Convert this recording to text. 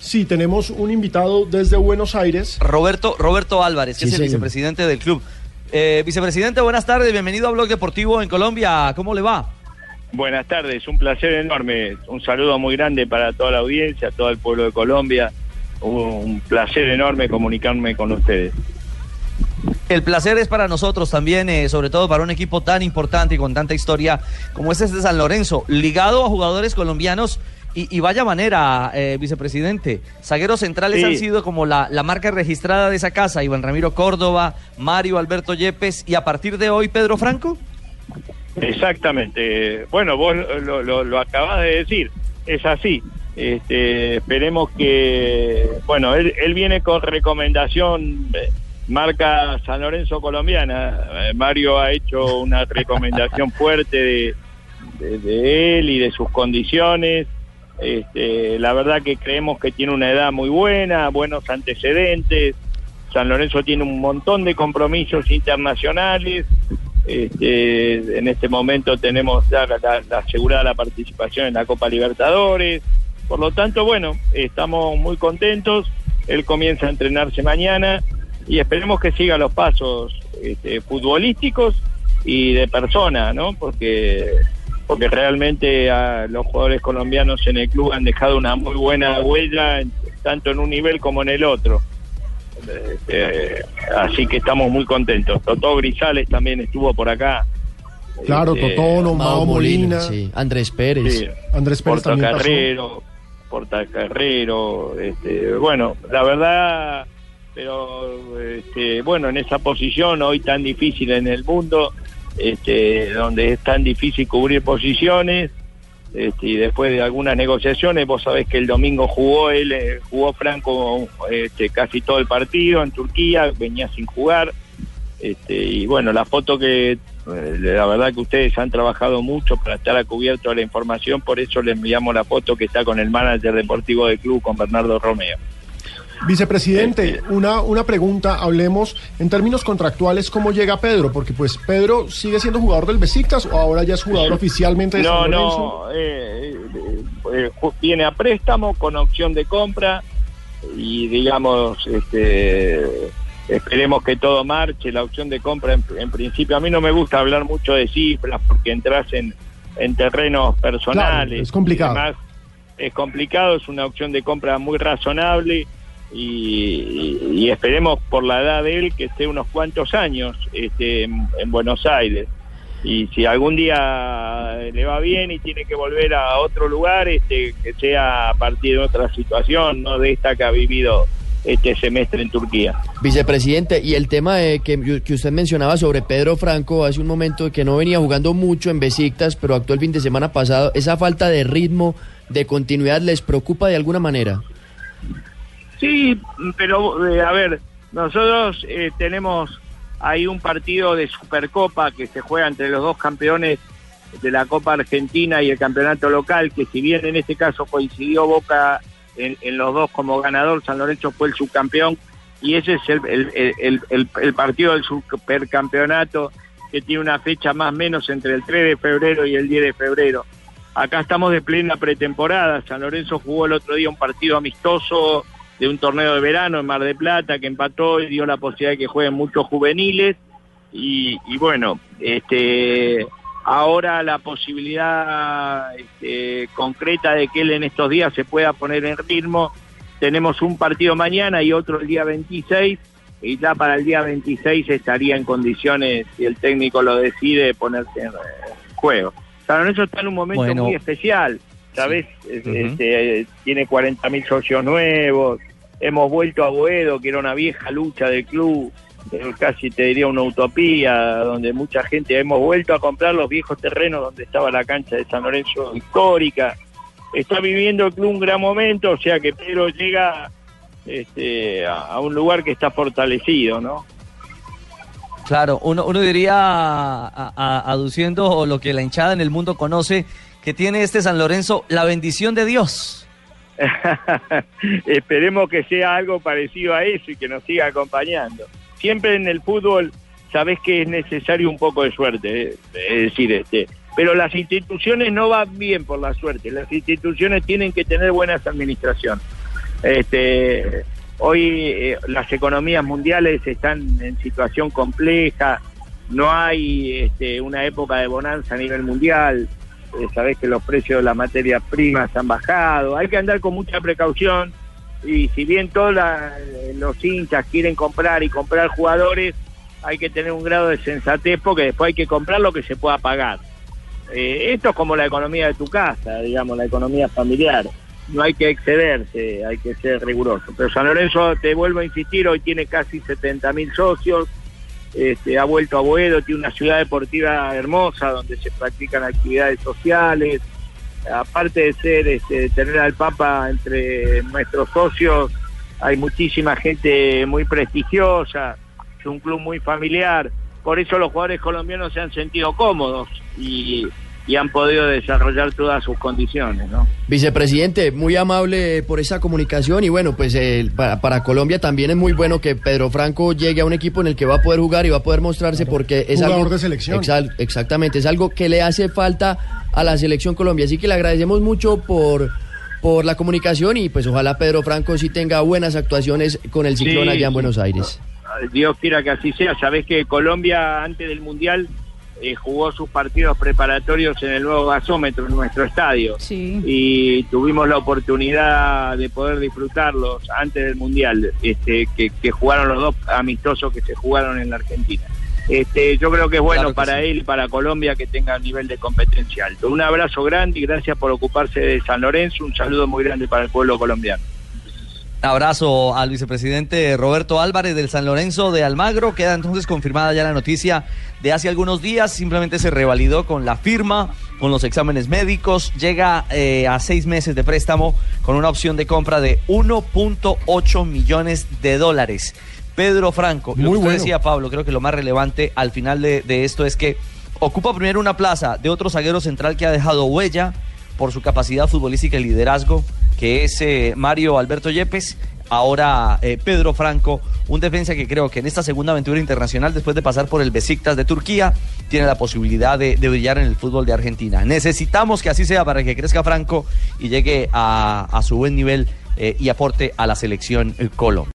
Sí, tenemos un invitado desde Buenos Aires. Roberto, Roberto Álvarez, que es el vicepresidente del club. Eh, vicepresidente, buenas tardes, bienvenido a Blog Deportivo en Colombia. ¿Cómo le va? Buenas tardes, un placer enorme. Un saludo muy grande para toda la audiencia, todo el pueblo de Colombia. Un placer enorme comunicarme con ustedes. El placer es para nosotros también, eh, sobre todo para un equipo tan importante y con tanta historia como este de San Lorenzo, ligado a jugadores colombianos y, vaya manera, eh, vicepresidente. Zagueros centrales han sido como la, marca registrada de esa casa. Iván Ramiro Córdoba, Mario Alberto Yepes y a partir de hoy Pedro Franco. Exactamente. Bueno, vos lo, lo, acabas de decir. Es así. Este, esperemos que, bueno, él, él viene con recomendación eh, marca San Lorenzo colombiana. Eh, Mario ha hecho una recomendación fuerte de, de, él y de sus condiciones. Este, la verdad que creemos que tiene una edad muy buena, buenos antecedentes. San Lorenzo tiene un montón de compromisos internacionales. Este, en este momento tenemos ya la, asegurada la participación en la Copa Libertadores. Por lo tanto, bueno, estamos muy contentos. Él comienza a entrenarse mañana y esperemos que siga los pasos este, futbolísticos y de persona, ¿no? Porque porque realmente a los jugadores colombianos en el club han dejado una muy buena huella, tanto en un nivel como en el otro. Este, así que estamos muy contentos. Totó Grisales también estuvo por acá. Claro, este, Totó, Mao Molina, Andrés Pérez. Andrés Pérez Porta Carrero, Porta Carrero, este, bueno, la verdad, pero este, bueno, en esa posición hoy tan difícil en el mundo, este, donde es tan difícil cubrir posiciones. Este, y después de algunas negociaciones, vos sabés que el domingo jugó él, eh, jugó Franco este, casi todo el partido en Turquía, venía sin jugar. Este, y bueno, la foto que eh, la verdad que ustedes han trabajado mucho para estar a cubierto de la información, por eso le enviamos la foto que está con el manager deportivo del club, con Bernardo Romeo. Vicepresidente, una, una pregunta, hablemos en términos contractuales, ¿cómo llega Pedro? Porque pues Pedro sigue siendo jugador del Besiktas o ahora ya es jugador oficialmente de No, San no, eh, eh, viene a préstamo con opción de compra y digamos, este, esperemos que todo marche, la opción de compra en, principio, a mí no me gusta hablar mucho de cifras porque entras en, en terrenos personales. es complicado. Además, es complicado, es una opción de compra muy razonable y, esperemos por la edad de él que esté unos cuantos años este, en, Buenos Aires. Y si algún día le va bien y tiene que volver a otro lugar, este, que sea a partir de otra situación, no de esta que ha vivido este semestre en Turquía. Vicepresidente, y el tema de que, que usted mencionaba sobre Pedro Franco hace un momento que no venía jugando mucho en Besiktas, pero actuó el fin de semana pasado, ¿esa falta de ritmo, de continuidad les preocupa de alguna manera? Sí, pero eh, a ver, nosotros eh, tenemos ahí un partido de Supercopa que se juega entre los dos campeones de la Copa Argentina y el campeonato local, que si bien en este caso coincidió Boca en, los dos como ganador, San Lorenzo fue el subcampeón y ese es el, el partido del supercampeonato que tiene una fecha más o menos entre el 3 de febrero y el 10 de febrero. Acá estamos de plena pretemporada, San Lorenzo jugó el otro día un partido amistoso de un torneo de verano en Mar de Plata que empató y dio la posibilidad de que jueguen muchos juveniles y, bueno, este ahora la posibilidad este, concreta de que él en estos días se pueda poner en ritmo. Tenemos un partido mañana y otro el día 26 y ya para el día 26 estaría en condiciones, si el técnico lo decide, ponerse en juego. San eso está en un momento muy especial, ¿sabes? este, tiene 40.000 socios nuevos, hemos vuelto a Boedo, que era una vieja lucha del club, eh, casi te diría una utopía, donde mucha gente hemos vuelto a comprar los viejos terrenos donde estaba la cancha de San Lorenzo histórica. Está viviendo el club un gran momento, o sea que Pedro llega este, a, un lugar que está fortalecido, ¿no? Claro, uno, uno diría, aduciendo lo que la hinchada en el mundo conoce, que tiene este San Lorenzo, la bendición de Dios. Esperemos que sea algo parecido a eso y que nos siga acompañando. Siempre en el fútbol sabes que es necesario un poco de suerte, eh, es decir, este, pero las instituciones no van bien por la suerte, las instituciones tienen que tener buenas administraciones. Este, hoy eh, las economías mundiales están en situación compleja, no hay este, una época de bonanza a nivel mundial, sabés que los precios de las materias primas han bajado, hay que andar con mucha precaución y si bien todos los hinchas quieren comprar y comprar jugadores, hay que tener un grado de sensatez porque después hay que comprar lo que se pueda pagar. Eh, esto es como la economía de tu casa, digamos, la economía familiar. No hay que excederse, hay que ser riguroso. Pero San Lorenzo, te vuelvo a insistir, hoy tiene casi 70 mil socios, este, ha vuelto a Boedo, tiene una ciudad deportiva hermosa donde se practican actividades sociales. Aparte de ser, este, tener al Papa entre nuestros socios, hay muchísima gente muy prestigiosa, es un club muy familiar. Por eso los jugadores colombianos se han sentido cómodos y y han podido desarrollar todas sus condiciones, ¿no? Vicepresidente, muy amable por esa comunicación y bueno, pues para, Colombia también es muy bueno que Pedro Franco llegue a un equipo en el que va a poder jugar y va a poder mostrarse porque es Jugador algo de selección. exactamente, es algo que le hace falta a la selección Colombia, así que le agradecemos mucho por por la comunicación y pues ojalá Pedro Franco sí tenga buenas actuaciones con el ciclón allá en Buenos Aires. Dios quiera que así sea, sabés que Colombia antes del Mundial eh, jugó sus partidos preparatorios en el nuevo gasómetro, en nuestro estadio. Y tuvimos la oportunidad de poder disfrutarlos antes del Mundial, este, que, jugaron los dos amistosos que se jugaron en la Argentina. Este, yo creo que es bueno para él y para Colombia que tenga nivel de competencia alto. Un abrazo grande y gracias por ocuparse de San Lorenzo. Un saludo muy grande para el pueblo colombiano. Abrazo al vicepresidente Roberto Álvarez del San Lorenzo de Almagro. Queda entonces confirmada ya la noticia de hace algunos días. Simplemente se revalidó con la firma, con los exámenes médicos. Llega eh, a seis meses de préstamo con una opción de compra de 1.8 millones de dólares. Pedro Franco, Muy lo que decía Pablo, creo que lo más relevante al final de, de esto es que ocupa primero una plaza de otro zaguero central que ha dejado huella por su capacidad futbolística y liderazgo que es eh, Mario Alberto Yepes, ahora eh, Pedro Franco, un defensa que creo que en esta segunda aventura internacional, después de pasar por el Besiktas de Turquía, tiene la posibilidad de, brillar en el fútbol de Argentina. Necesitamos que así sea para que crezca Franco y llegue a, su buen nivel eh, y aporte a la selección Colo.